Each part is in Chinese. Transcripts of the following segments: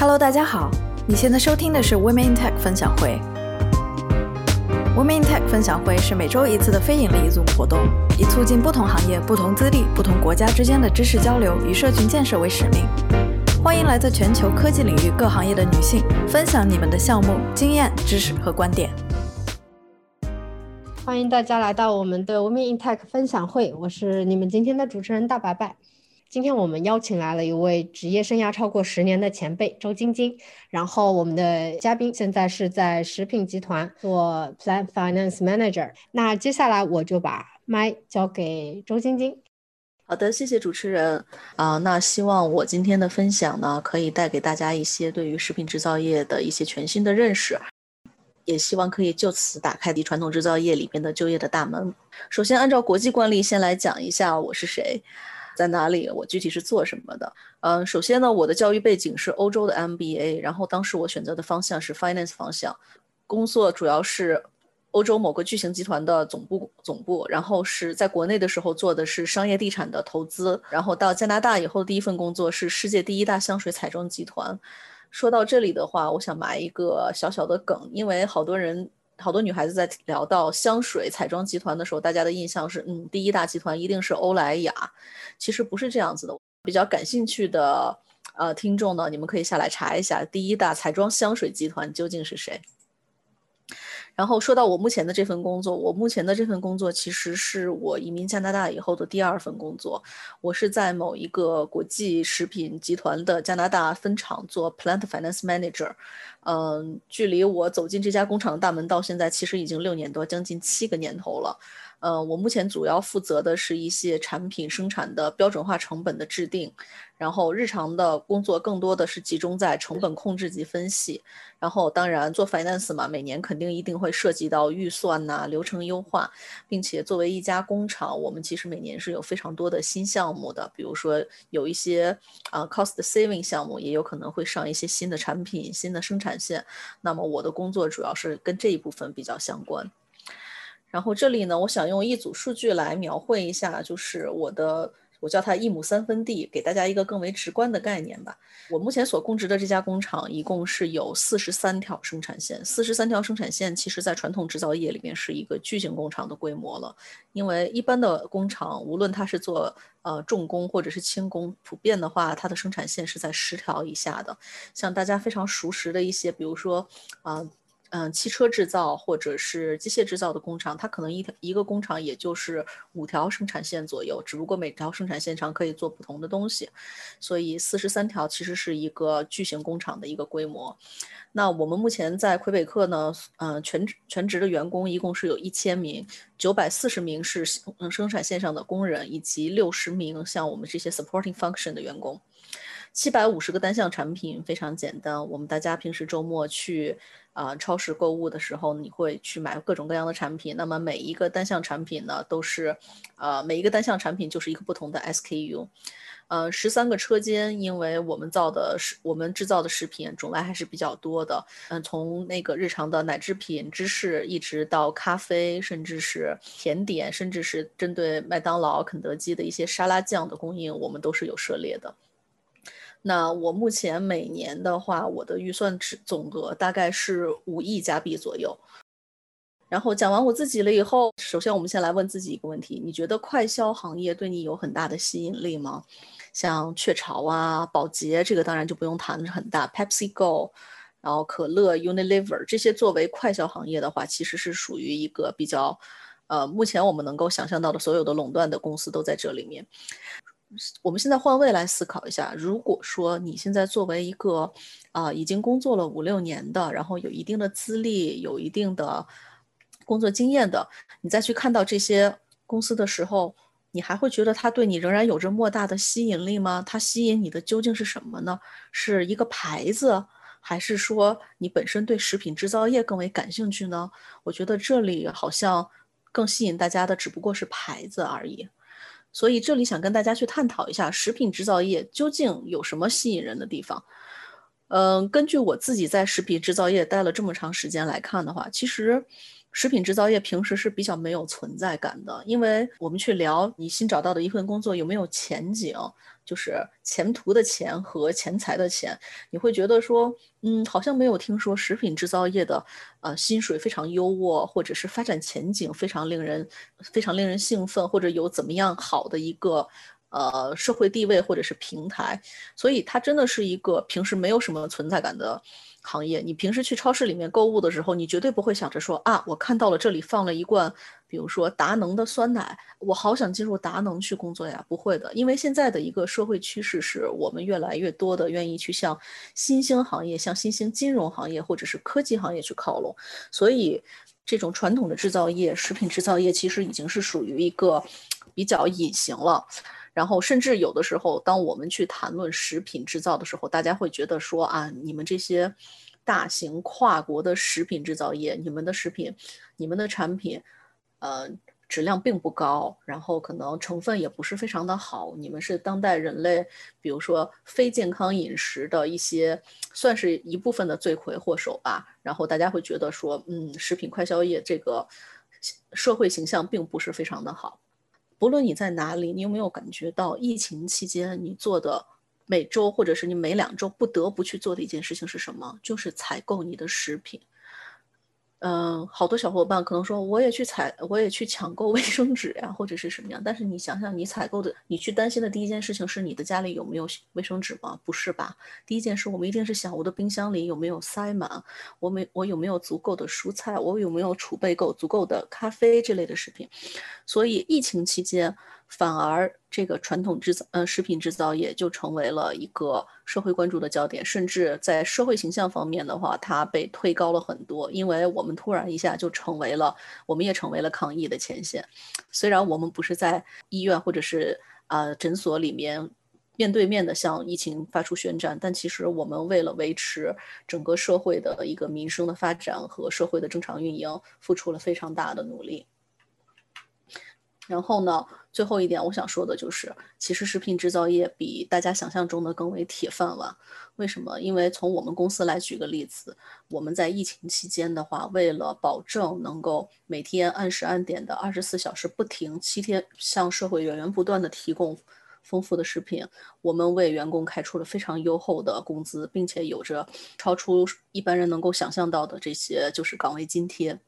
Hello，大家好，你现在收听的是 Women in Tech 分享会。Women in Tech 分享会是每周一次的非盈利 Zoom 活动，以促进不同行业、不同资历、不同国家之间的知识交流与社群建设为使命。欢迎来自全球科技领域各行业的女性，分享你们的项目经验、知识和观点。欢迎大家来到我们的 Women in Tech 分享会，我是你们今天的主持人大白白。今天我们邀请来了一位职业生涯超过十年的前辈周晶晶，然后我们的嘉宾现在是在食品集团做 Plan Finance Manager。那接下来我就把麦交给周晶晶。好的，谢谢主持人啊。那希望我今天的分享呢，可以带给大家一些对于食品制造业的一些全新的认识。也希望可以就此打开传统制造业里面的就业的大门。首先，按照国际惯例，先来讲一下我是谁，在哪里，我具体是做什么的。嗯，首先呢，我的教育背景是欧洲的 MBA，然后当时我选择的方向是 Finance 方向，工作主要是欧洲某个巨型集团的总部总部，然后是在国内的时候做的是商业地产的投资，然后到加拿大以后第一份工作是世界第一大香水彩妆集团。说到这里的话，我想埋一个小小的梗，因为好多人、好多女孩子在聊到香水彩妆集团的时候，大家的印象是，嗯，第一大集团一定是欧莱雅。其实不是这样子的。比较感兴趣的呃听众呢，你们可以下来查一下，第一大彩妆香水集团究竟是谁。然后说到我目前的这份工作，我目前的这份工作其实是我移民加拿大以后的第二份工作。我是在某一个国际食品集团的加拿大分厂做 Plant Finance Manager。嗯，距离我走进这家工厂的大门到现在，其实已经六年多，将近七个年头了。呃，我目前主要负责的是一些产品生产的标准化成本的制定，然后日常的工作更多的是集中在成本控制及分析，然后当然做 finance 嘛，每年肯定一定会涉及到预算呐、流程优化，并且作为一家工厂，我们其实每年是有非常多的新项目的，比如说有一些啊 cost saving 项目，也有可能会上一些新的产品、新的生产线，那么我的工作主要是跟这一部分比较相关。然后这里呢，我想用一组数据来描绘一下，就是我的，我叫它一亩三分地，给大家一个更为直观的概念吧。我目前所供职的这家工厂一共是有四十三条生产线，四十三条生产线，其实在传统制造业里面是一个巨型工厂的规模了。因为一般的工厂，无论它是做呃重工或者是轻工，普遍的话，它的生产线是在十条以下的。像大家非常熟识的一些，比如说啊。嗯，汽车制造或者是机械制造的工厂，它可能一条一个工厂也就是五条生产线左右，只不过每条生产线上可以做不同的东西，所以四十三条其实是一个巨型工厂的一个规模。那我们目前在魁北克呢，嗯，全全职的员工一共是有一千名，九百四十名是嗯生产线上的工人，以及六十名像我们这些 supporting function 的员工。七百五十个单项产品非常简单，我们大家平时周末去啊超市购物的时候，你会去买各种各样的产品。那么每一个单项产品呢，都是，呃，每一个单项产品就是一个不同的 SKU。呃，十三个车间，因为我们造的是我们制造的食品种类还是比较多的。嗯，从那个日常的奶制品、芝士，一直到咖啡，甚至是甜点，甚至是针对麦当劳、肯德基的一些沙拉酱的供应，我们都是有涉猎的。那我目前每年的话，我的预算值总额大概是五亿加币左右。然后讲完我自己了以后，首先我们先来问自己一个问题：你觉得快消行业对你有很大的吸引力吗？像雀巢啊、宝洁，这个当然就不用谈很大；PepsiCo，然后可乐、Unilever 这些作为快消行业的话，其实是属于一个比较，呃，目前我们能够想象到的所有的垄断的公司都在这里面。我们现在换位来思考一下，如果说你现在作为一个啊已经工作了五六年的，然后有一定的资历、有一定的工作经验的，你再去看到这些公司的时候，你还会觉得它对你仍然有着莫大的吸引力吗？它吸引你的究竟是什么呢？是一个牌子，还是说你本身对食品制造业更为感兴趣呢？我觉得这里好像更吸引大家的只不过是牌子而已。所以这里想跟大家去探讨一下，食品制造业究竟有什么吸引人的地方？嗯，根据我自己在食品制造业待了这么长时间来看的话，其实，食品制造业平时是比较没有存在感的，因为我们去聊你新找到的一份工作有没有前景，就是前途的钱和钱财的钱，你会觉得说，嗯，好像没有听说食品制造业的，呃，薪水非常优渥，或者是发展前景非常令人非常令人兴奋，或者有怎么样好的一个。呃，社会地位或者是平台，所以它真的是一个平时没有什么存在感的行业。你平时去超市里面购物的时候，你绝对不会想着说啊，我看到了这里放了一罐，比如说达能的酸奶，我好想进入达能去工作呀。不会的，因为现在的一个社会趋势是我们越来越多的愿意去向新兴行业、向新兴金融行业或者是科技行业去靠拢，所以这种传统的制造业、食品制造业其实已经是属于一个比较隐形了。然后，甚至有的时候，当我们去谈论食品制造的时候，大家会觉得说啊，你们这些大型跨国的食品制造业，你们的食品、你们的产品，呃，质量并不高，然后可能成分也不是非常的好。你们是当代人类，比如说非健康饮食的一些，算是一部分的罪魁祸首吧。然后大家会觉得说，嗯，食品快消业这个社会形象并不是非常的好。不论你在哪里，你有没有感觉到疫情期间你做的每周或者是你每两周不得不去做的一件事情是什么？就是采购你的食品。嗯，好多小伙伴可能说，我也去采，我也去抢购卫生纸呀，或者是什么样。但是你想想，你采购的，你去担心的第一件事情是你的家里有没有卫生纸吗？不是吧？第一件事，我们一定是想我的冰箱里有没有塞满，我没我有没有足够的蔬菜，我有没有储备够足够的咖啡这类的食品。所以疫情期间。反而，这个传统制造，呃，食品制造业就成为了一个社会关注的焦点，甚至在社会形象方面的话，它被推高了很多。因为我们突然一下就成为了，我们也成为了抗疫的前线。虽然我们不是在医院或者是啊诊所里面面对面的向疫情发出宣战，但其实我们为了维持整个社会的一个民生的发展和社会的正常运营，付出了非常大的努力。然后呢，最后一点我想说的就是，其实食品制造业比大家想象中的更为铁饭碗。为什么？因为从我们公司来举个例子，我们在疫情期间的话，为了保证能够每天按时按点的二十四小时不停，七天向社会源源不断的提供丰富的食品，我们为员工开出了非常优厚的工资，并且有着超出一般人能够想象到的这些就是岗位津贴。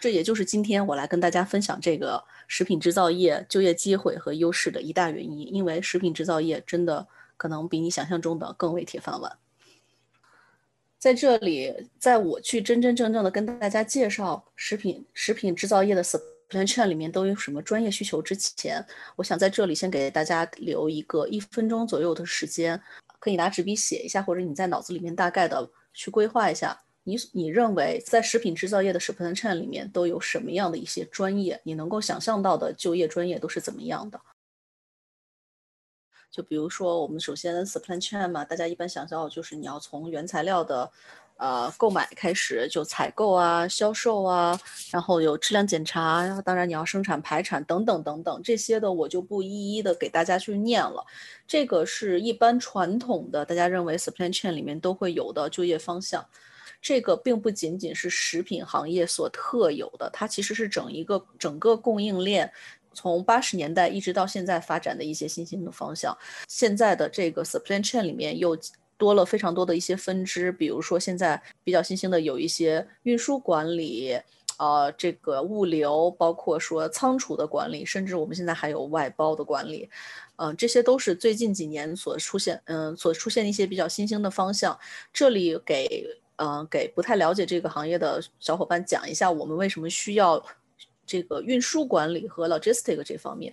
这也就是今天我来跟大家分享这个食品制造业就业机会和优势的一大原因，因为食品制造业真的可能比你想象中的更为铁饭碗。在这里，在我去真真正正的跟大家介绍食品食品制造业的 supply chain 里面都有什么专业需求之前，我想在这里先给大家留一个一分钟左右的时间，可以拿纸笔写一下，或者你在脑子里面大概的去规划一下。你你认为在食品制造业的 supply chain 里面都有什么样的一些专业？你能够想象到的就业专业都是怎么样的？就比如说，我们首先 supply chain 嘛，大家一般想象就是你要从原材料的呃购买开始，就采购啊、销售啊，然后有质量检查，当然你要生产排产等等等等这些的，我就不一一的给大家去念了。这个是一般传统的大家认为 supply chain 里面都会有的就业方向。这个并不仅仅是食品行业所特有的，它其实是整一个整个供应链，从八十年代一直到现在发展的一些新兴的方向。现在的这个 supply chain 里面又多了非常多的一些分支，比如说现在比较新兴的有一些运输管理，呃，这个物流，包括说仓储的管理，甚至我们现在还有外包的管理，嗯，这些都是最近几年所出现，嗯，所出现一些比较新兴的方向。这里给。嗯，给不太了解这个行业的小伙伴讲一下，我们为什么需要这个运输管理和 logistic 这方面。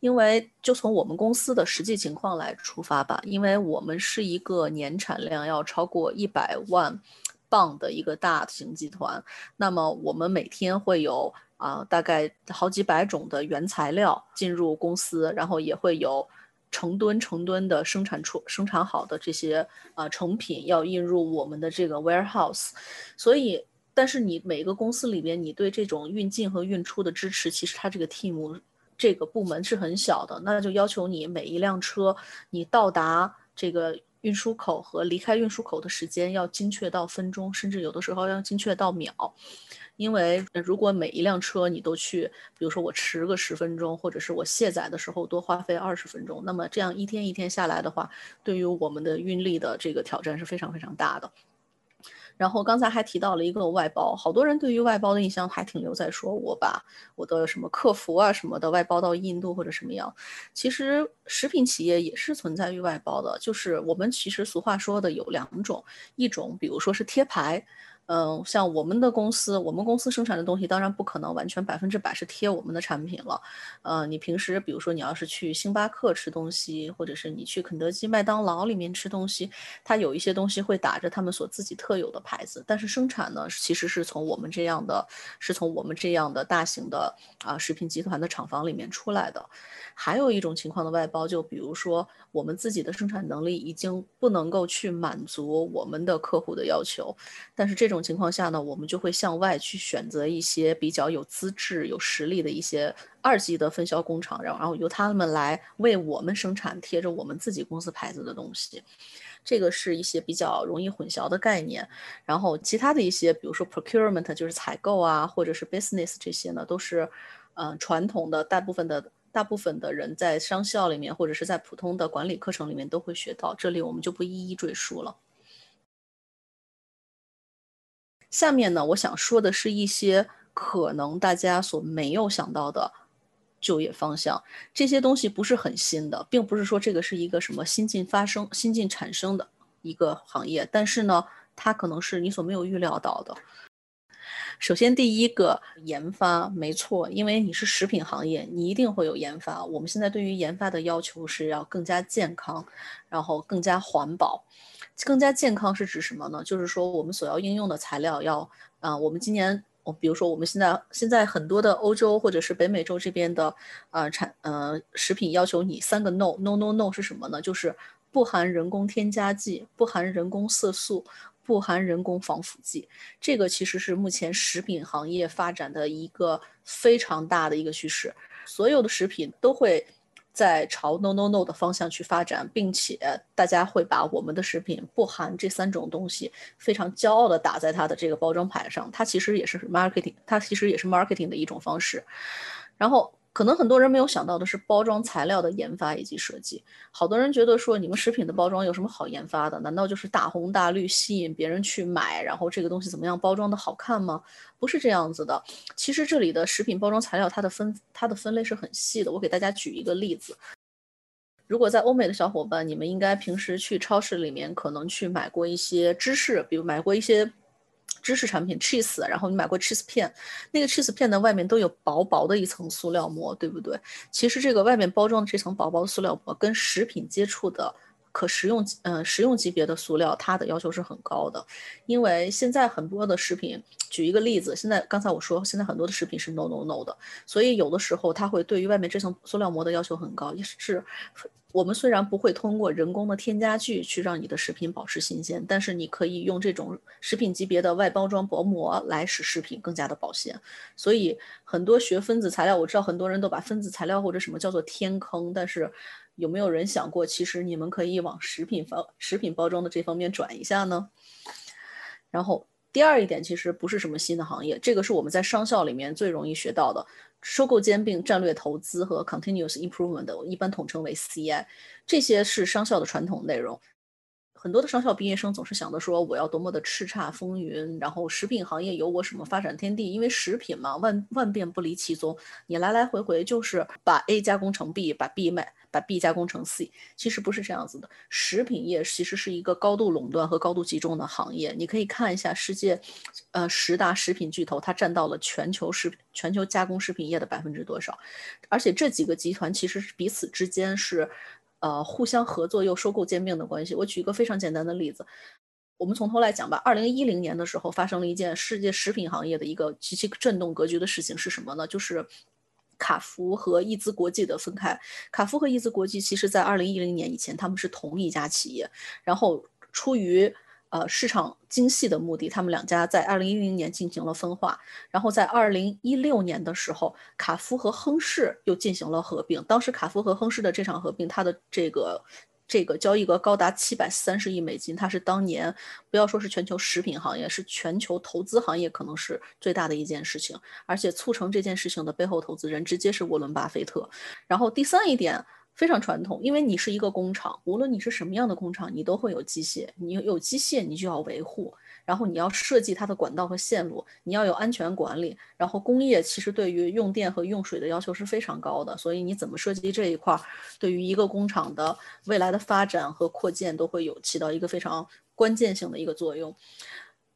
因为就从我们公司的实际情况来出发吧，因为我们是一个年产量要超过一百万磅的一个大型集团，那么我们每天会有啊大概好几百种的原材料进入公司，然后也会有。成吨成吨的生产出生产好的这些啊成品要运入我们的这个 warehouse，所以，但是你每个公司里边，你对这种运进和运出的支持，其实它这个 team 这个部门是很小的，那就要求你每一辆车，你到达这个运输口和离开运输口的时间要精确到分钟，甚至有的时候要精确到秒。因为如果每一辆车你都去，比如说我迟个十分钟，或者是我卸载的时候多花费二十分钟，那么这样一天一天下来的话，对于我们的运力的这个挑战是非常非常大的。然后刚才还提到了一个外包，好多人对于外包的印象还停留在说我把我的什么客服啊什么的外包到印度或者什么样。其实食品企业也是存在于外包的，就是我们其实俗话说的有两种，一种比如说是贴牌。嗯，像我们的公司，我们公司生产的东西，当然不可能完全百分之百是贴我们的产品了。呃，你平时比如说你要是去星巴克吃东西，或者是你去肯德基、麦当劳里面吃东西，它有一些东西会打着他们所自己特有的牌子，但是生产呢，其实是从我们这样的，是从我们这样的大型的啊食品集团的厂房里面出来的。还有一种情况的外包，就比如说我们自己的生产能力已经不能够去满足我们的客户的要求，但是这种种情况下呢，我们就会向外去选择一些比较有资质、有实力的一些二级的分销工厂，然后然后由他们来为我们生产贴着我们自己公司牌子的东西。这个是一些比较容易混淆的概念。然后其他的一些，比如说 procurement 就是采购啊，或者是 business 这些呢，都是嗯传统的大部分的。大部分的人在商校里面，或者是在普通的管理课程里面都会学到，这里我们就不一一赘述了。下面呢，我想说的是一些可能大家所没有想到的就业方向，这些东西不是很新的，并不是说这个是一个什么新近发生、新近产生的一个行业，但是呢，它可能是你所没有预料到的。首先，第一个研发没错，因为你是食品行业，你一定会有研发。我们现在对于研发的要求是要更加健康，然后更加环保。更加健康是指什么呢？就是说我们所要应用的材料要，啊，我们今年，我比如说我们现在现在很多的欧洲或者是北美洲这边的，呃产呃食品要求你三个 no no no no 是什么呢？就是不含人工添加剂，不含人工色素。不含人工防腐剂，这个其实是目前食品行业发展的一个非常大的一个趋势。所有的食品都会在朝 no no no 的方向去发展，并且大家会把我们的食品不含这三种东西，非常骄傲的打在它的这个包装牌上。它其实也是 marketing，它其实也是 marketing 的一种方式。然后。可能很多人没有想到的是包装材料的研发以及设计。好多人觉得说，你们食品的包装有什么好研发的？难道就是大红大绿吸引别人去买，然后这个东西怎么样包装的好看吗？不是这样子的。其实这里的食品包装材料它的分它的分类是很细的。我给大家举一个例子。如果在欧美的小伙伴，你们应该平时去超市里面可能去买过一些芝士，比如买过一些。知识产品 cheese，然后你买过 cheese 片，那个 cheese 片的外面都有薄薄的一层塑料膜，对不对？其实这个外面包装的这层薄薄的塑料膜跟食品接触的可食用，嗯，食用级别的塑料，它的要求是很高的。因为现在很多的食品，举一个例子，现在刚才我说，现在很多的食品是 no no no 的，所以有的时候它会对于外面这层塑料膜的要求很高，也是。我们虽然不会通过人工的添加剂去让你的食品保持新鲜，但是你可以用这种食品级别的外包装薄膜来使食品更加的保鲜。所以很多学分子材料，我知道很多人都把分子材料或者什么叫做天坑，但是有没有人想过，其实你们可以往食品方食品包装的这方面转一下呢？然后第二一点，其实不是什么新的行业，这个是我们在商校里面最容易学到的。收购兼并、战略投资和 continuous improvement，我一般统称为 CI，这些是商校的传统内容。很多的商校毕业生总是想着说，我要多么的叱咤风云，然后食品行业有我什么发展天地？因为食品嘛，万万变不离其宗，你来来回回就是把 A 加工成 B，把 B 卖，把 B 加工成 C。其实不是这样子的，食品业其实是一个高度垄断和高度集中的行业。你可以看一下世界，呃，十大食品巨头，它占到了全球食全球加工食品业的百分之多少？而且这几个集团其实是彼此之间是。呃，互相合作又收购兼并的关系。我举一个非常简单的例子，我们从头来讲吧。二零一零年的时候，发生了一件世界食品行业的一个极其震动格局的事情，是什么呢？就是卡福和易资国际的分开。卡福和易资国际其实在二零一零年以前，他们是同一家企业，然后出于呃，市场精细的目的，他们两家在二零一零年进行了分化，然后在二零一六年的时候，卡夫和亨氏又进行了合并。当时卡夫和亨氏的这场合并，它的这个这个交易额高达七百三十亿美金，它是当年不要说是全球食品行业，是全球投资行业可能是最大的一件事情。而且促成这件事情的背后投资人直接是沃伦巴菲特。然后第三一点非常传统，因为你是一个工厂，无论你是什么样的工厂，你都会有机械，你有机械你就要维护。然后你要设计它的管道和线路，你要有安全管理。然后工业其实对于用电和用水的要求是非常高的，所以你怎么设计这一块，对于一个工厂的未来的发展和扩建都会有起到一个非常关键性的一个作用。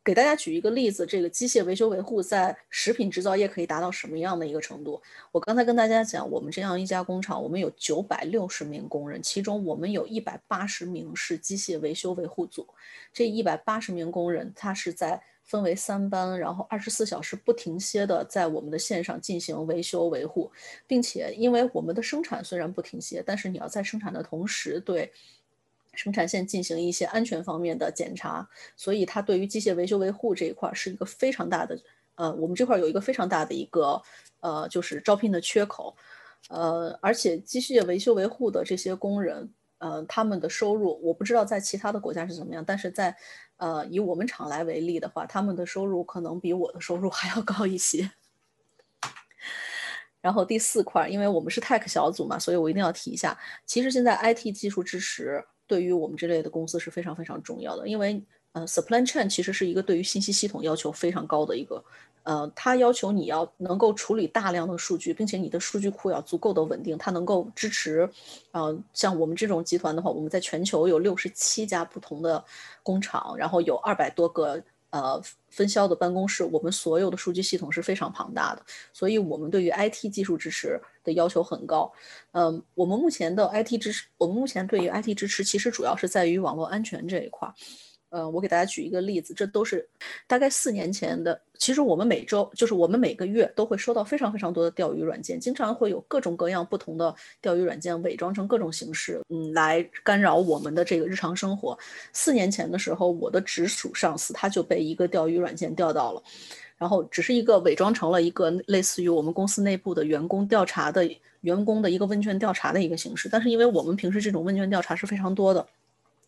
给大家举一个例子，这个机械维修维护在食品制造业可以达到什么样的一个程度？我刚才跟大家讲，我们这样一家工厂，我们有九百六十名工人，其中我们有一百八十名是机械维修维护组。这一百八十名工人，他是在分为三班，然后二十四小时不停歇的在我们的线上进行维修维护，并且因为我们的生产虽然不停歇，但是你要在生产的同时对。生产线进行一些安全方面的检查，所以它对于机械维修维护这一块是一个非常大的，呃，我们这块有一个非常大的一个，呃，就是招聘的缺口，呃，而且机械维修维护的这些工人，呃，他们的收入我不知道在其他的国家是怎么样，但是在，呃，以我们厂来为例的话，他们的收入可能比我的收入还要高一些。然后第四块，因为我们是 Tech 小组嘛，所以我一定要提一下，其实现在 IT 技术支持。对于我们这类的公司是非常非常重要的，因为呃，supply chain 其实是一个对于信息系统要求非常高的一个，呃，它要求你要能够处理大量的数据，并且你的数据库要足够的稳定，它能够支持，呃，像我们这种集团的话，我们在全球有六十七家不同的工厂，然后有二百多个。呃，分销的办公室，我们所有的数据系统是非常庞大的，所以我们对于 IT 技术支持的要求很高。嗯，我们目前的 IT 支持，我们目前对于 IT 支持其实主要是在于网络安全这一块儿。呃，我给大家举一个例子，这都是大概四年前的。其实我们每周，就是我们每个月都会收到非常非常多的钓鱼软件，经常会有各种各样不同的钓鱼软件伪装成各种形式，嗯，来干扰我们的这个日常生活。四年前的时候，我的直属上司他就被一个钓鱼软件钓到了，然后只是一个伪装成了一个类似于我们公司内部的员工调查的员工的一个问卷调查的一个形式，但是因为我们平时这种问卷调查是非常多的。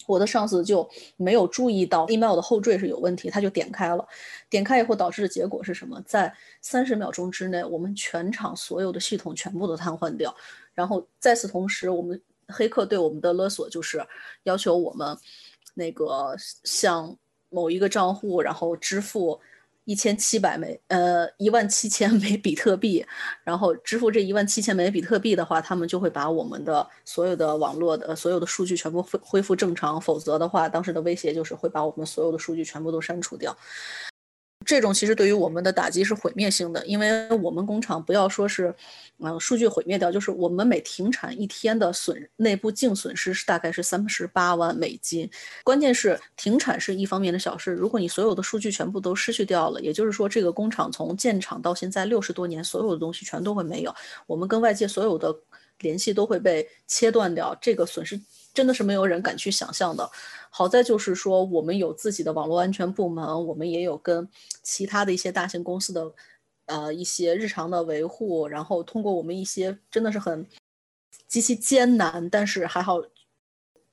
我的上司就没有注意到 email 的后缀是有问题，他就点开了，点开以后导致的结果是什么？在三十秒钟之内，我们全场所有的系统全部都瘫痪掉。然后在此同时，我们黑客对我们的勒索就是要求我们那个向某一个账户，然后支付。一千七百枚，呃，一万七千枚比特币，然后支付这一万七千枚比特币的话，他们就会把我们的所有的网络的所有的数据全部恢恢复正常，否则的话，当时的威胁就是会把我们所有的数据全部都删除掉。这种其实对于我们的打击是毁灭性的，因为我们工厂不要说是，嗯，数据毁灭掉，就是我们每停产一天的损内部净损失是大概是三十八万美金。关键是停产是一方面的小事，如果你所有的数据全部都失去掉了，也就是说这个工厂从建厂到现在六十多年，所有的东西全都会没有，我们跟外界所有的联系都会被切断掉，这个损失真的是没有人敢去想象的。好在就是说，我们有自己的网络安全部门，我们也有跟其他的一些大型公司的，呃，一些日常的维护。然后通过我们一些真的是很极其艰难，但是还好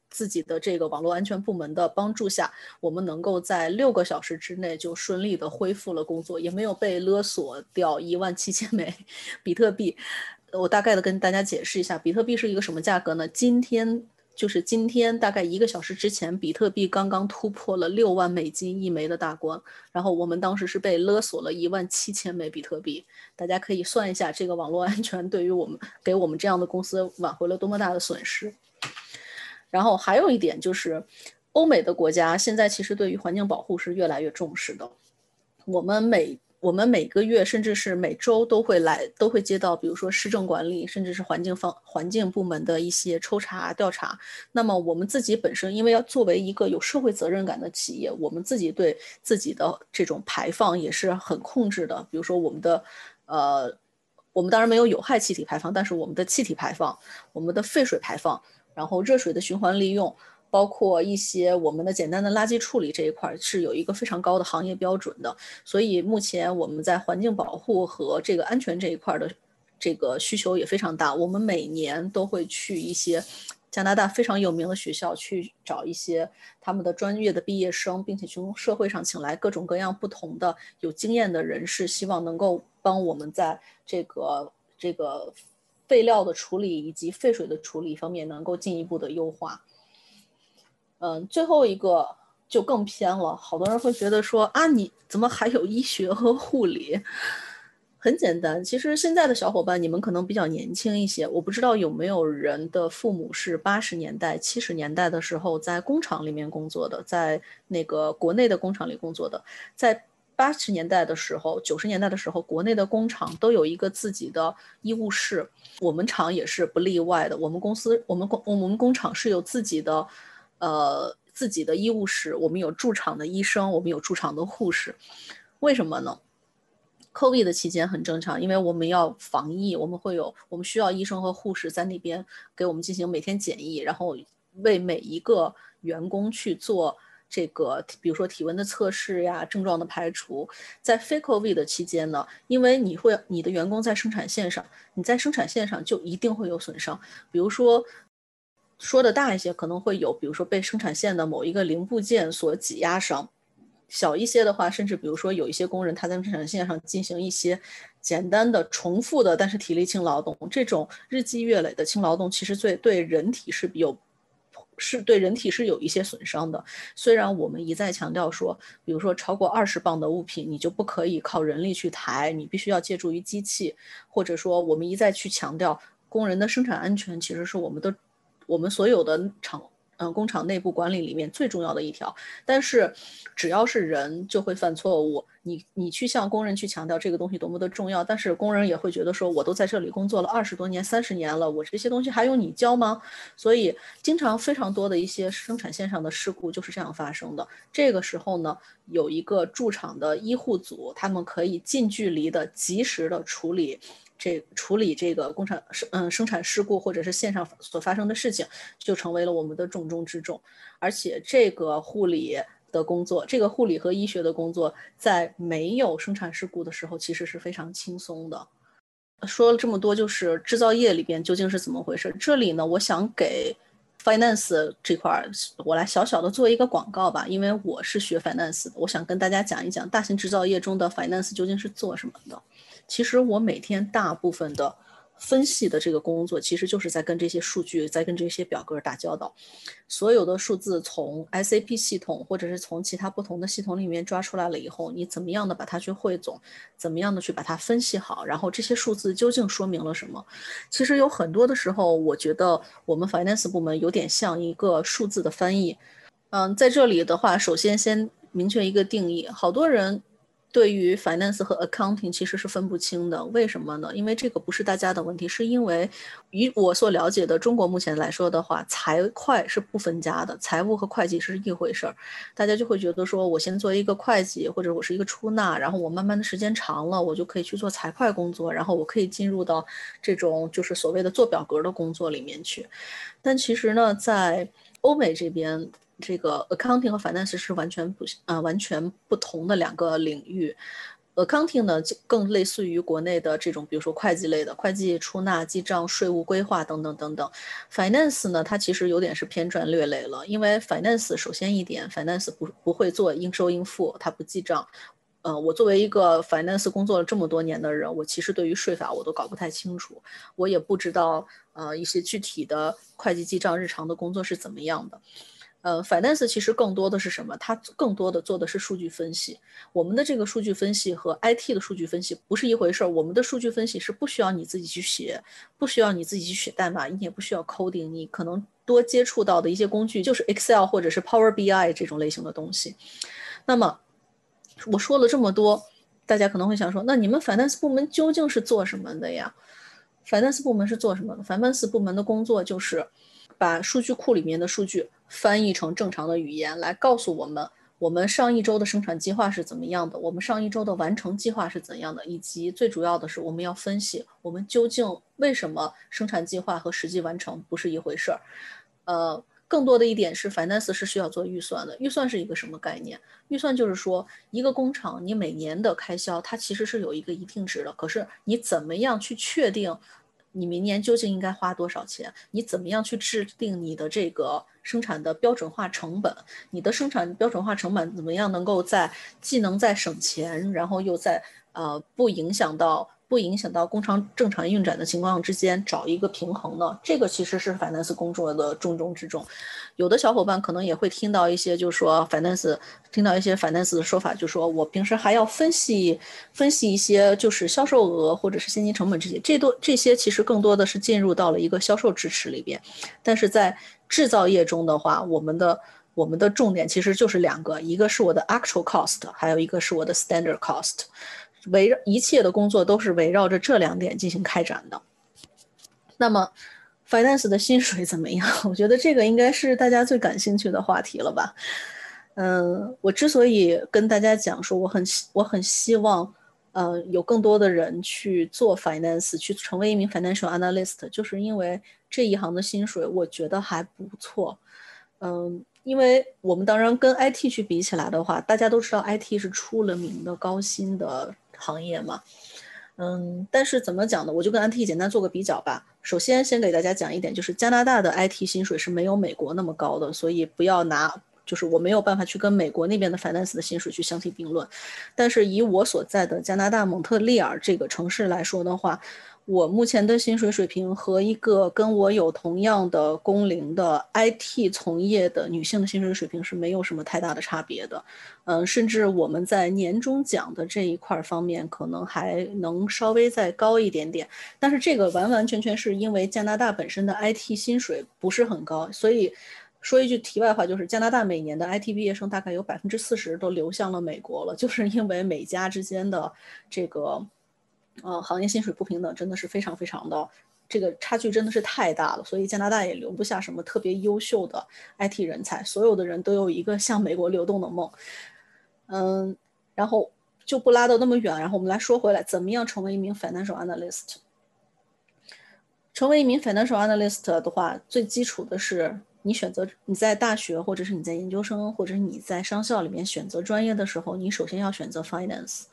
自己的这个网络安全部门的帮助下，我们能够在六个小时之内就顺利的恢复了工作，也没有被勒索掉一万七千枚比特币。我大概的跟大家解释一下，比特币是一个什么价格呢？今天。就是今天大概一个小时之前，比特币刚刚突破了六万美金一枚的大关，然后我们当时是被勒索了一万七千枚比特币。大家可以算一下，这个网络安全对于我们给我们这样的公司挽回了多么大的损失。然后还有一点就是，欧美的国家现在其实对于环境保护是越来越重视的。我们每我们每个月，甚至是每周都会来，都会接到，比如说市政管理，甚至是环境方环境部门的一些抽查调查。那么我们自己本身，因为要作为一个有社会责任感的企业，我们自己对自己的这种排放也是很控制的。比如说我们的，呃，我们当然没有有害气体排放，但是我们的气体排放、我们的废水排放，然后热水的循环利用。包括一些我们的简单的垃圾处理这一块是有一个非常高的行业标准的，所以目前我们在环境保护和这个安全这一块的这个需求也非常大。我们每年都会去一些。加拿大非常有名的学校去找一些他们的专业的毕业生，并且从社会上请来各种各样不同的有经验的人士，希望能够帮我们在这个这个废料的处理以及废水的处理方面能够进一步的优化。嗯，最后一个就更偏了，好多人会觉得说啊，你怎么还有医学和护理？很简单，其实现在的小伙伴，你们可能比较年轻一些。我不知道有没有人的父母是八十年代、七十年代的时候在工厂里面工作的，在那个国内的工厂里工作的。在八十年代的时候、九十年代的时候，国内的工厂都有一个自己的医务室，我们厂也是不例外的。我们公司、我们工、我们工厂是有自己的，呃，自己的医务室，我们有驻场的医生，我们有驻场的护士。为什么呢？COVID 的期间很正常，因为我们要防疫，我们会有我们需要医生和护士在那边给我们进行每天检疫，然后为每一个员工去做这个，比如说体温的测试呀、症状的排除。在非 COVID 的期间呢，因为你会你的员工在生产线上，你在生产线上就一定会有损伤，比如说说的大一些，可能会有，比如说被生产线的某一个零部件所挤压伤。小一些的话，甚至比如说有一些工人他在生产线上进行一些简单的重复的，但是体力轻劳动，这种日积月累的轻劳动，其实对对人体是有是对人体是有一些损伤的。虽然我们一再强调说，比如说超过二十磅的物品，你就不可以靠人力去抬，你必须要借助于机器，或者说我们一再去强调工人的生产安全，其实是我们的我们所有的厂。嗯，工厂内部管理里面最重要的一条，但是只要是人就会犯错误。你你去向工人去强调这个东西多么的重要，但是工人也会觉得说，我都在这里工作了二十多年、三十年了，我这些东西还用你教吗？所以经常非常多的一些生产线上的事故就是这样发生的。这个时候呢，有一个驻场的医护组，他们可以近距离的、及时的处理。这处理这个工厂生嗯生产事故或者是线上所发生的事情，就成为了我们的重中之重。而且这个护理的工作，这个护理和医学的工作，在没有生产事故的时候，其实是非常轻松的。说了这么多，就是制造业里边究竟是怎么回事？这里呢，我想给 finance 这块，我来小小的做一个广告吧，因为我是学 finance 的，我想跟大家讲一讲大型制造业中的 finance 究竟是做什么的。其实我每天大部分的分析的这个工作，其实就是在跟这些数据，在跟这些表格打交道。所有的数字从 SAP 系统或者是从其他不同的系统里面抓出来了以后，你怎么样的把它去汇总，怎么样的去把它分析好，然后这些数字究竟说明了什么？其实有很多的时候，我觉得我们 Finance 部门有点像一个数字的翻译。嗯，在这里的话，首先先明确一个定义，好多人。对于 finance 和 accounting 其实是分不清的，为什么呢？因为这个不是大家的问题，是因为以我所了解的中国目前来说的话，财会是不分家的，财务和会计是一回事儿。大家就会觉得说，我先做一个会计，或者我是一个出纳，然后我慢慢的时间长了，我就可以去做财会工作，然后我可以进入到这种就是所谓的做表格的工作里面去。但其实呢，在欧美这边。这个 accounting 和 finance 是完全不啊完全不同的两个领域。accounting 呢，更类似于国内的这种，比如说会计类的，会计、出纳、记账、税务规划等等等等。finance 呢，它其实有点是偏专略类了，因为 finance 首先一点，finance 不不会做应收应付，它不记账。呃，我作为一个 finance 工作了这么多年的人，我其实对于税法我都搞不太清楚，我也不知道呃一些具体的会计记账日常的工作是怎么样的。呃，finance 其实更多的是什么？它更多的做的是数据分析。我们的这个数据分析和 IT 的数据分析不是一回事儿。我们的数据分析是不需要你自己去写，不需要你自己去写代码，你也不需要 coding。你可能多接触到的一些工具就是 Excel 或者是 Power BI 这种类型的东西。那么我说了这么多，大家可能会想说，那你们 finance 部门究竟是做什么的呀？finance 部门是做什么的？finance 部门的工作就是把数据库里面的数据。翻译成正常的语言来告诉我们，我们上一周的生产计划是怎么样的，我们上一周的完成计划是怎样的，以及最主要的是，我们要分析我们究竟为什么生产计划和实际完成不是一回事儿。呃，更多的一点是，finance 是需要做预算的。预算是一个什么概念？预算就是说，一个工厂你每年的开销，它其实是有一个一定值的，可是你怎么样去确定？你明年究竟应该花多少钱？你怎么样去制定你的这个生产的标准化成本？你的生产标准化成本怎么样能够在既能在省钱，然后又在呃不影响到。不影响到工厂正常运转的情况之间找一个平衡呢？这个其实是 finance 工作的重中之重。有的小伙伴可能也会听到一些，就是说 finance 听到一些 finance 的说法，就是说我平时还要分析分析一些，就是销售额或者是现金成本这些，这都这些其实更多的是进入到了一个销售支持里边。但是在制造业中的话，我们的我们的重点其实就是两个，一个是我的 actual cost，还有一个是我的 standard cost。围绕一切的工作都是围绕着这两点进行开展的。那么，finance 的薪水怎么样？我觉得这个应该是大家最感兴趣的话题了吧。嗯，我之所以跟大家讲说我很我很希望，呃，有更多的人去做 finance，去成为一名 financial analyst，就是因为这一行的薪水我觉得还不错。嗯。因为我们当然跟 IT 去比起来的话，大家都知道 IT 是出了名的高薪的行业嘛，嗯，但是怎么讲呢？我就跟 IT 简单做个比较吧。首先，先给大家讲一点，就是加拿大的 IT 薪水是没有美国那么高的，所以不要拿，就是我没有办法去跟美国那边的 finance 的薪水去相提并论。但是以我所在的加拿大蒙特利尔这个城市来说的话，我目前的薪水水平和一个跟我有同样的工龄的 IT 从业的女性的薪水水平是没有什么太大的差别的，嗯，甚至我们在年终奖的这一块方面可能还能稍微再高一点点，但是这个完完全全是因为加拿大本身的 IT 薪水不是很高，所以说一句题外话，就是加拿大每年的 IT 毕业生大概有百分之四十都流向了美国了，就是因为美加之间的这个。呃，行业薪水不平等真的是非常非常的，这个差距真的是太大了，所以加拿大也留不下什么特别优秀的 IT 人才，所有的人都有一个向美国流动的梦。嗯，然后就不拉到那么远，然后我们来说回来，怎么样成为一名 financial analyst？成为一名 financial analyst 的话，最基础的是你选择你在大学或者是你在研究生或者是你在商校里面选择专业的时候，你首先要选择 finance。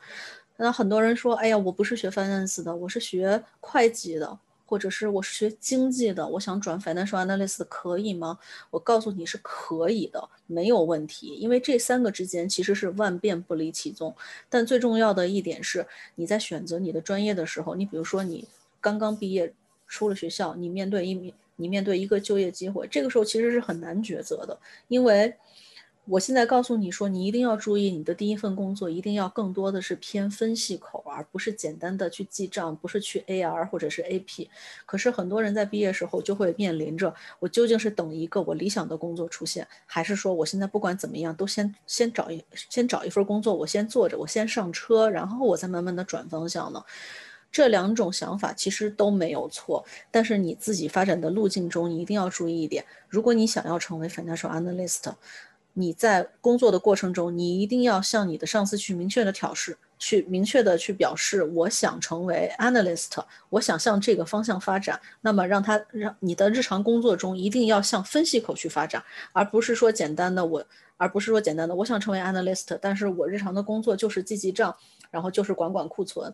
那很多人说，哎呀，我不是学 finance 的，我是学会计的，或者是我是学经济的，我想转 financial analyst 可以吗？我告诉你是可以的，没有问题，因为这三个之间其实是万变不离其宗。但最重要的一点是，你在选择你的专业的时候，你比如说你刚刚毕业出了学校，你面对一你面对一个就业机会，这个时候其实是很难抉择的，因为。我现在告诉你说，你一定要注意，你的第一份工作一定要更多的是偏分析口，而不是简单的去记账，不是去 AR 或者是 AP。可是很多人在毕业时候就会面临着，我究竟是等一个我理想的工作出现，还是说我现在不管怎么样都先先找一先找一份工作，我先做着，我先上车，然后我再慢慢的转方向呢？这两种想法其实都没有错，但是你自己发展的路径中，一定要注意一点，如果你想要成为 financial analyst。你在工作的过程中，你一定要向你的上司去明确的挑示，去明确的去表示，我想成为 analyst，我想向这个方向发展。那么让他让你的日常工作中一定要向分析口去发展，而不是说简单的我，而不是说简单的我想成为 analyst，但是我日常的工作就是记记账，然后就是管管库存，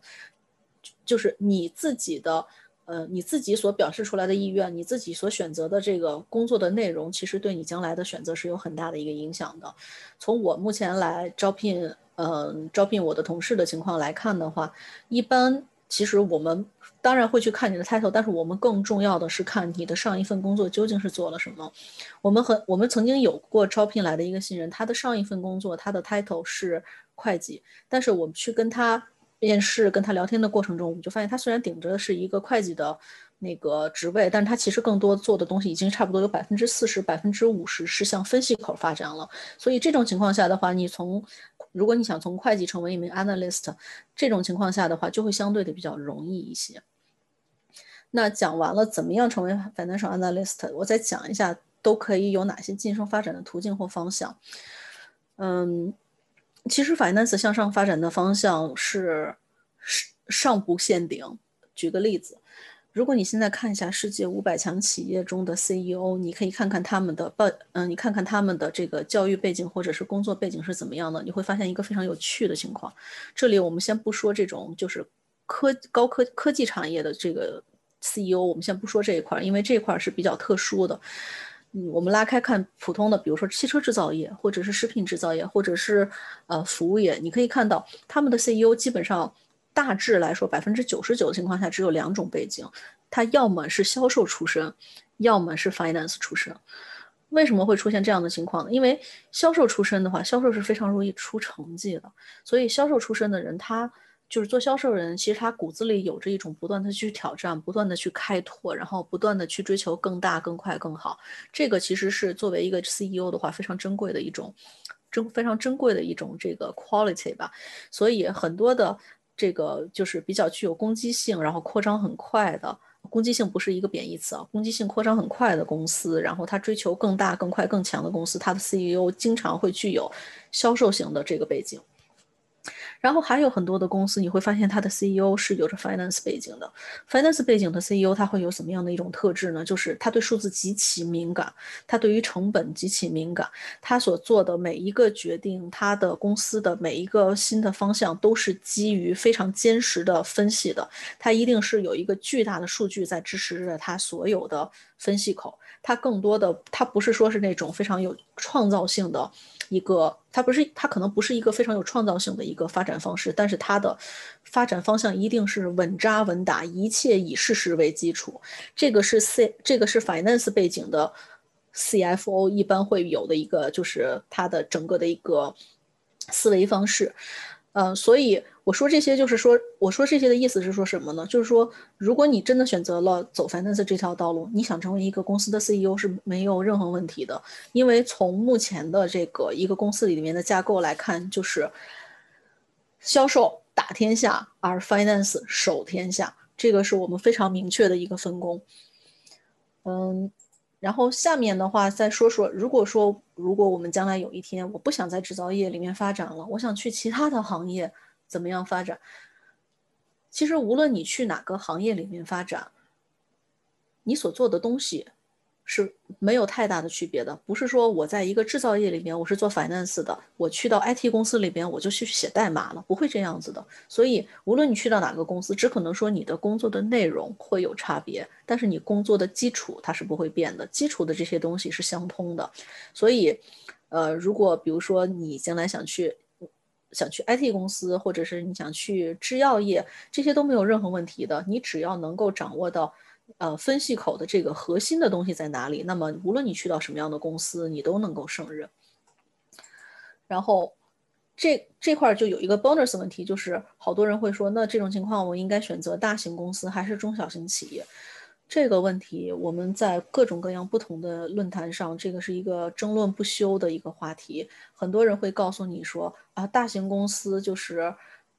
就是你自己的。呃，你自己所表示出来的意愿，你自己所选择的这个工作的内容，其实对你将来的选择是有很大的一个影响的。从我目前来招聘，嗯，招聘我的同事的情况来看的话，一般其实我们当然会去看你的 title，但是我们更重要的是看你的上一份工作究竟是做了什么。我们很，我们曾经有过招聘来的一个新人，他的上一份工作他的 title 是会计，但是我们去跟他。面试跟他聊天的过程中，我们就发现他虽然顶着的是一个会计的那个职位，但是他其实更多做的东西已经差不多有百分之四十、百分之五十是向分析口发展了。所以这种情况下的话，你从如果你想从会计成为一名 analyst，这种情况下的话就会相对的比较容易一些。那讲完了怎么样成为 financial analyst，我再讲一下都可以有哪些晋升发展的途径或方向。嗯。其实，finance 向上发展的方向是上上不限顶。举个例子，如果你现在看一下世界五百强企业中的 CEO，你可以看看他们的报，嗯，你看看他们的这个教育背景或者是工作背景是怎么样的，你会发现一个非常有趣的情况。这里我们先不说这种就是科高科科技产业的这个 CEO，我们先不说这一块，因为这一块是比较特殊的。嗯，我们拉开看普通的，比如说汽车制造业，或者是食品制造业，或者是呃服务业，你可以看到他们的 CEO 基本上大致来说，百分之九十九的情况下只有两种背景，他要么是销售出身，要么是 finance 出身。为什么会出现这样的情况呢？因为销售出身的话，销售是非常容易出成绩的，所以销售出身的人他。就是做销售人，其实他骨子里有着一种不断的去挑战、不断的去开拓，然后不断的去追求更大、更快、更好。这个其实是作为一个 CEO 的话非常珍贵的一种，珍非常珍贵的一种这个 quality 吧。所以很多的这个就是比较具有攻击性，然后扩张很快的攻击性不是一个贬义词啊，攻击性扩张很快的公司，然后他追求更大、更快、更强的公司，他的 CEO 经常会具有销售型的这个背景。然后还有很多的公司，你会发现它的 CEO 是有着 finance 背景的。finance 背景的 CEO 他会有什么样的一种特质呢？就是他对数字极其敏感，他对于成本极其敏感，他所做的每一个决定，他的公司的每一个新的方向都是基于非常坚实的分析的。他一定是有一个巨大的数据在支持着他所有的分析口。他更多的，他不是说是那种非常有创造性的。一个，它不是，它可能不是一个非常有创造性的一个发展方式，但是它的发展方向一定是稳扎稳打，一切以事实为基础。这个是 C，这个是 finance 背景的 CFO 一般会有的一个，就是它的整个的一个思维方式。嗯，所以我说这些就是说，我说这些的意思是说什么呢？就是说，如果你真的选择了走 finance 这条道路，你想成为一个公司的 CEO 是没有任何问题的，因为从目前的这个一个公司里面的架构来看，就是销售打天下，而 finance 守天下，这个是我们非常明确的一个分工。嗯。然后下面的话再说说，如果说如果我们将来有一天我不想在制造业里面发展了，我想去其他的行业怎么样发展？其实无论你去哪个行业里面发展，你所做的东西。是没有太大的区别的，不是说我在一个制造业里边，我是做 finance 的，我去到 IT 公司里边，我就去写代码了，不会这样子的。所以，无论你去到哪个公司，只可能说你的工作的内容会有差别，但是你工作的基础它是不会变的，基础的这些东西是相通的。所以，呃，如果比如说你将来想去想去 IT 公司，或者是你想去制药业，这些都没有任何问题的，你只要能够掌握到。呃，分析口的这个核心的东西在哪里？那么无论你去到什么样的公司，你都能够胜任。然后这这块就有一个 bonus 问题，就是好多人会说，那这种情况我应该选择大型公司还是中小型企业？这个问题我们在各种各样不同的论坛上，这个是一个争论不休的一个话题。很多人会告诉你说，啊，大型公司就是。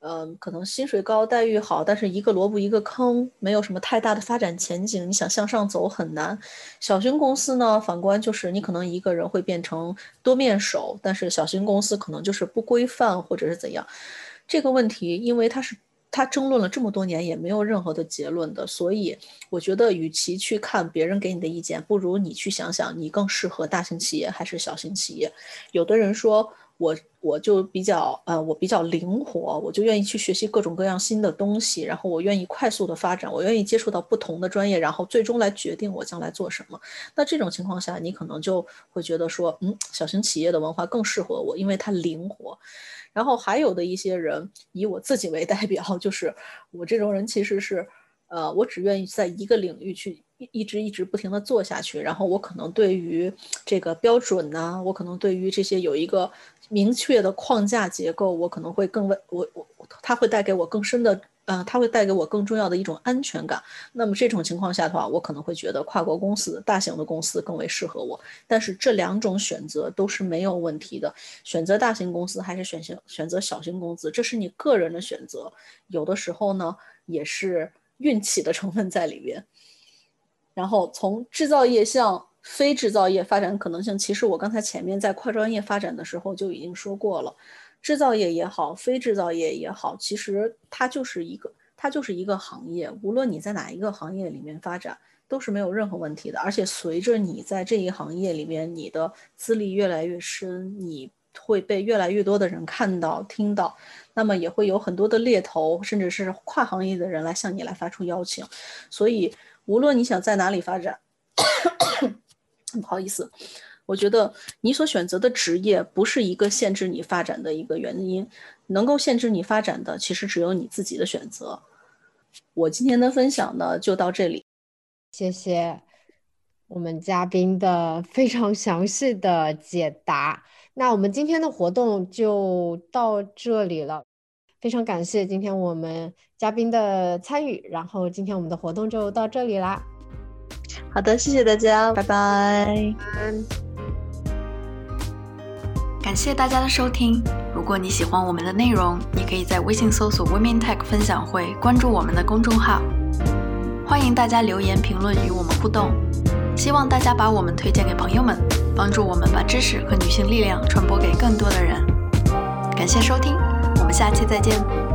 嗯，可能薪水高，待遇好，但是一个萝卜一个坑，没有什么太大的发展前景。你想向上走很难。小型公司呢，反观就是你可能一个人会变成多面手，但是小型公司可能就是不规范或者是怎样。这个问题，因为它是它争论了这么多年，也没有任何的结论的。所以我觉得，与其去看别人给你的意见，不如你去想想，你更适合大型企业还是小型企业。有的人说。我我就比较呃，我比较灵活，我就愿意去学习各种各样新的东西，然后我愿意快速的发展，我愿意接触到不同的专业，然后最终来决定我将来做什么。那这种情况下，你可能就会觉得说，嗯，小型企业的文化更适合我，因为它灵活。然后还有的一些人，以我自己为代表，就是我这种人其实是，呃，我只愿意在一个领域去。一直一直不停的做下去，然后我可能对于这个标准呢，我可能对于这些有一个明确的框架结构，我可能会更为我我它会带给我更深的，嗯，它会带给我更重要的一种安全感。那么这种情况下的话，我可能会觉得跨国公司、大型的公司更为适合我。但是这两种选择都是没有问题的，选择大型公司还是选择选择小型公司，这是你个人的选择。有的时候呢，也是运气的成分在里边。然后从制造业向非制造业发展可能性，其实我刚才前面在跨专业发展的时候就已经说过了，制造业也好，非制造业也好，其实它就是一个它就是一个行业，无论你在哪一个行业里面发展，都是没有任何问题的。而且随着你在这一行业里面，你的资历越来越深，你会被越来越多的人看到、听到，那么也会有很多的猎头，甚至是跨行业的人来向你来发出邀请，所以。无论你想在哪里发展，不好意思，我觉得你所选择的职业不是一个限制你发展的一个原因，能够限制你发展的其实只有你自己的选择。我今天的分享呢就到这里，谢谢我们嘉宾的非常详细的解答。那我们今天的活动就到这里了，非常感谢今天我们嘉宾的参与，然后今天我们的活动就到这里啦。好的，谢谢大家，拜拜。感谢大家的收听。如果你喜欢我们的内容，你可以在微信搜索 Women Tech 分享会，关注我们的公众号。欢迎大家留言评论与我们互动。希望大家把我们推荐给朋友们，帮助我们把知识和女性力量传播给更多的人。感谢收听，我下期再见。